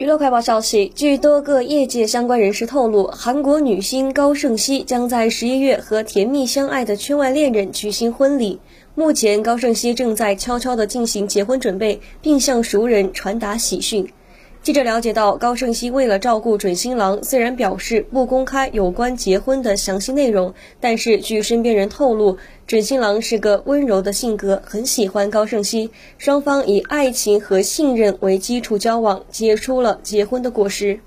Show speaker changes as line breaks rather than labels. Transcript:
娱乐快报消息，据多个业界相关人士透露，韩国女星高胜熙将在十一月和甜蜜相爱的圈外恋人举行婚礼。目前，高胜熙正在悄悄地进行结婚准备，并向熟人传达喜讯。记者了解到，高胜熙为了照顾准新郎，虽然表示不公开有关结婚的详细内容，但是据身边人透露，准新郎是个温柔的性格，很喜欢高胜熙，双方以爱情和信任为基础交往，结出了结婚的果实。